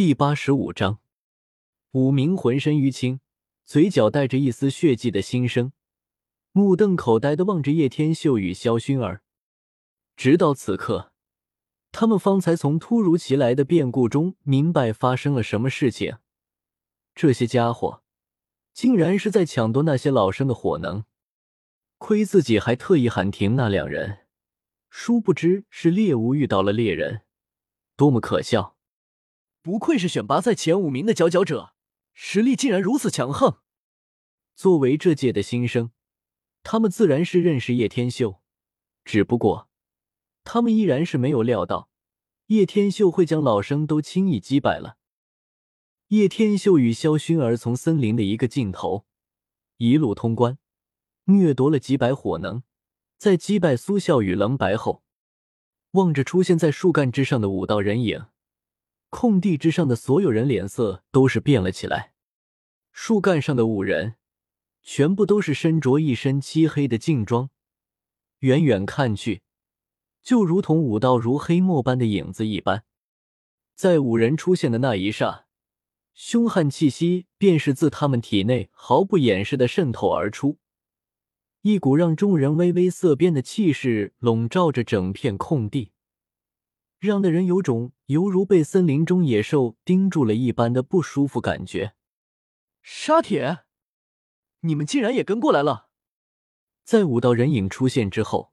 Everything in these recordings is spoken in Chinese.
第八十五章，五名浑身淤青、嘴角带着一丝血迹的新生，目瞪口呆的望着叶天秀与萧薰儿。直到此刻，他们方才从突如其来的变故中明白发生了什么事情。这些家伙竟然是在抢夺那些老生的火能，亏自己还特意喊停那两人，殊不知是猎物遇到了猎人，多么可笑！不愧是选拔赛前五名的佼佼者，实力竟然如此强横。作为这届的新生，他们自然是认识叶天秀，只不过他们依然是没有料到叶天秀会将老生都轻易击败了。叶天秀与萧薰儿从森林的一个尽头一路通关，掠夺了几百火能，在击败苏笑与冷白后，望着出现在树干之上的五道人影。空地之上的所有人脸色都是变了起来。树干上的五人全部都是身着一身漆黑的劲装，远远看去就如同五道如黑墨般的影子一般。在五人出现的那一刹，凶悍气息便是自他们体内毫不掩饰的渗透而出，一股让众人微微色变的气势笼罩着整片空地。让的人有种犹如被森林中野兽盯住了一般的不舒服感觉。沙铁，你们竟然也跟过来了！在五道人影出现之后，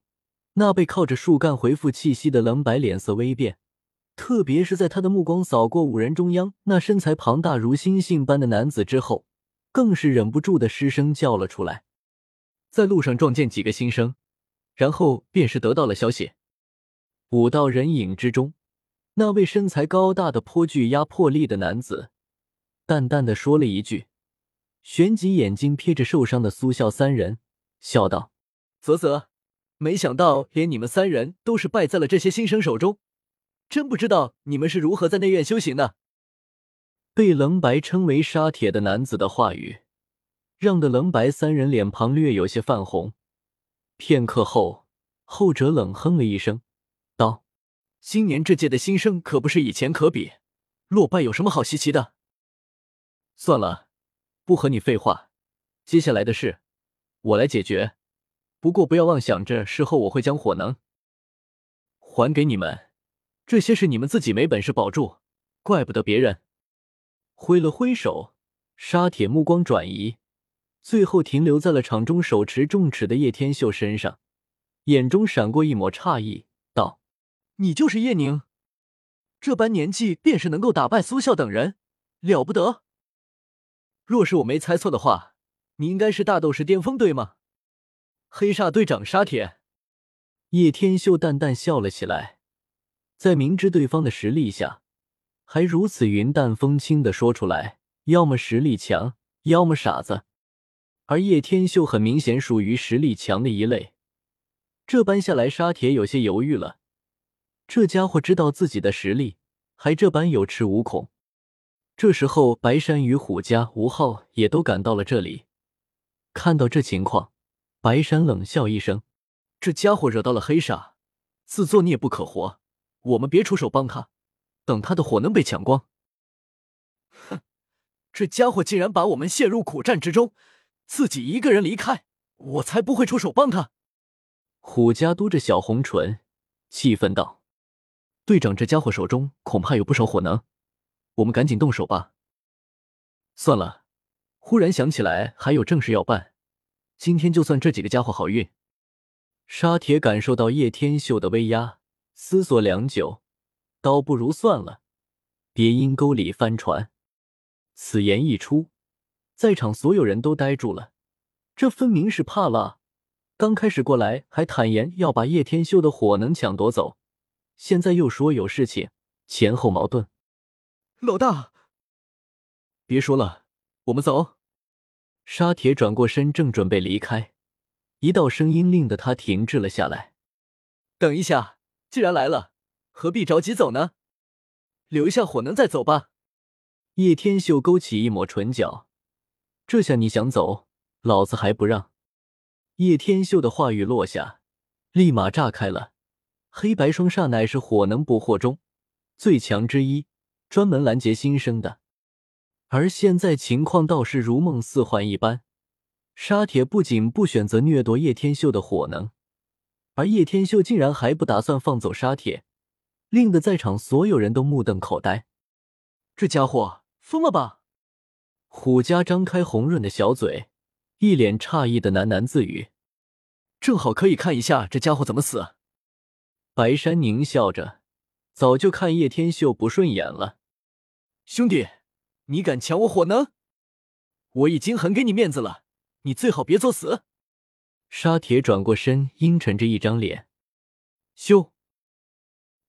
那背靠着树干回复气息的冷白脸色微变，特别是在他的目光扫过五人中央那身材庞大如猩猩般的男子之后，更是忍不住的失声叫了出来。在路上撞见几个新生，然后便是得到了消息。五道人影之中，那位身材高大的、颇具压迫力的男子，淡淡的说了一句，旋即眼睛瞥着受伤的苏笑三人，笑道：“啧啧，没想到连你们三人都是败在了这些新生手中，真不知道你们是如何在内院修行的。”被冷白称为沙铁的男子的话语，让的冷白三人脸庞略有些泛红。片刻后，后者冷哼了一声。道：“今年这届的新生可不是以前可比，落败有什么好稀奇的？算了，不和你废话，接下来的事我来解决。不过不要妄想着事后我会将火能还给你们，这些是你们自己没本事保住，怪不得别人。”挥了挥手，沙铁目光转移，最后停留在了场中手持重尺的叶天秀身上，眼中闪过一抹诧异。你就是叶宁，这般年纪便是能够打败苏笑等人，了不得。若是我没猜错的话，你应该是大斗士巅峰对吗？黑煞队长沙铁，叶天秀淡淡笑了起来，在明知对方的实力下，还如此云淡风轻的说出来，要么实力强，要么傻子。而叶天秀很明显属于实力强的一类，这般下来，沙铁有些犹豫了。这家伙知道自己的实力，还这般有恃无恐。这时候，白山与虎家、吴昊也都赶到了这里。看到这情况，白山冷笑一声：“这家伙惹到了黑煞，自作孽不可活。我们别出手帮他，等他的火能被抢光。”哼，这家伙竟然把我们陷入苦战之中，自己一个人离开，我才不会出手帮他。虎家嘟着小红唇，气愤道。队长，这家伙手中恐怕有不少火能，我们赶紧动手吧。算了，忽然想起来还有正事要办，今天就算这几个家伙好运。沙铁感受到叶天秀的威压，思索良久，倒不如算了，别阴沟里翻船。此言一出，在场所有人都呆住了，这分明是怕了。刚开始过来还坦言要把叶天秀的火能抢夺走。现在又说有事情，前后矛盾。老大，别说了，我们走。沙铁转过身，正准备离开，一道声音令得他停滞了下来。等一下，既然来了，何必着急走呢？留下火能再走吧。叶天秀勾起一抹唇角，这下你想走，老子还不让。叶天秀的话语落下，立马炸开了。黑白双煞乃是火能捕获中最强之一，专门拦截新生的。而现在情况倒是如梦似幻一般，沙铁不仅不选择掠夺叶天秀的火能，而叶天秀竟然还不打算放走沙铁，令得在场所有人都目瞪口呆。这家伙疯了吧？虎家张开红润的小嘴，一脸诧异的喃喃自语：“正好可以看一下这家伙怎么死。”白山狞笑着，早就看叶天秀不顺眼了，兄弟。你敢抢我火能？我已经很给你面子了，你最好别作死。沙铁转过身，阴沉着一张脸。咻！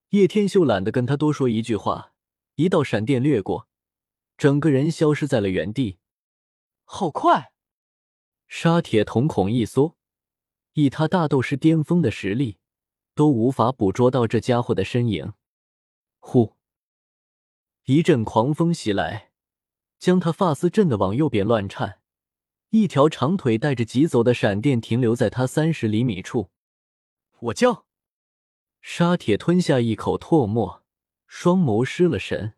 叶天秀懒得跟他多说一句话，一道闪电掠过，整个人消失在了原地。好快！沙铁瞳孔一缩，以他大斗师巅峰的实力，都无法捕捉到这家伙的身影。呼！一阵狂风袭来。将他发丝震得往右边乱颤，一条长腿带着疾走的闪电停留在他三十厘米处。我叫沙铁吞下一口唾沫，双眸失了神。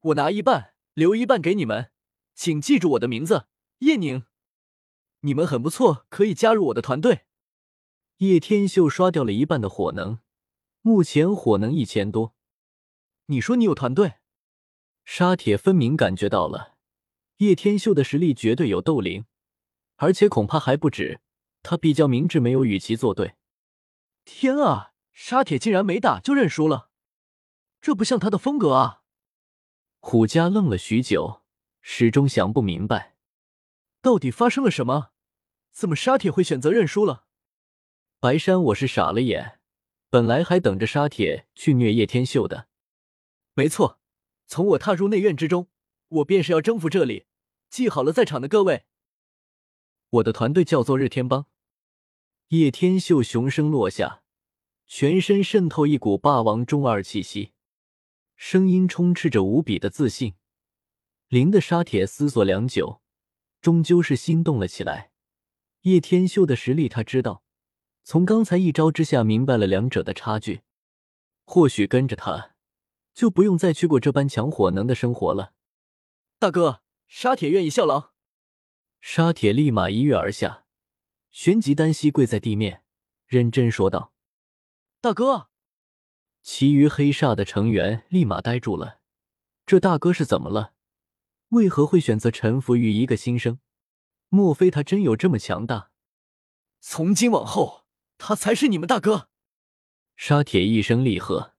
我拿一半，留一半给你们，请记住我的名字叶宁。你们很不错，可以加入我的团队。叶天秀刷掉了一半的火能，目前火能一千多。你说你有团队？沙铁分明感觉到了，叶天秀的实力绝对有斗灵，而且恐怕还不止。他比较明智，没有与其作对。天啊，沙铁竟然没打就认输了，这不像他的风格啊！虎家愣了许久，始终想不明白，到底发生了什么？怎么沙铁会选择认输了？白山，我是傻了眼，本来还等着沙铁去虐叶天秀的。没错。从我踏入内院之中，我便是要征服这里。记好了，在场的各位，我的团队叫做日天帮。叶天秀雄声落下，全身渗透一股霸王中二气息，声音充斥着无比的自信。林的沙铁思索良久，终究是心动了起来。叶天秀的实力他知道，从刚才一招之下明白了两者的差距。或许跟着他。就不用再去过这般抢火能的生活了。大哥，沙铁愿意效劳。沙铁立马一跃而下，旋即单膝跪在地面，认真说道：“大哥。”其余黑煞的成员立马呆住了。这大哥是怎么了？为何会选择臣服于一个新生？莫非他真有这么强大？从今往后，他才是你们大哥。沙铁一声厉喝。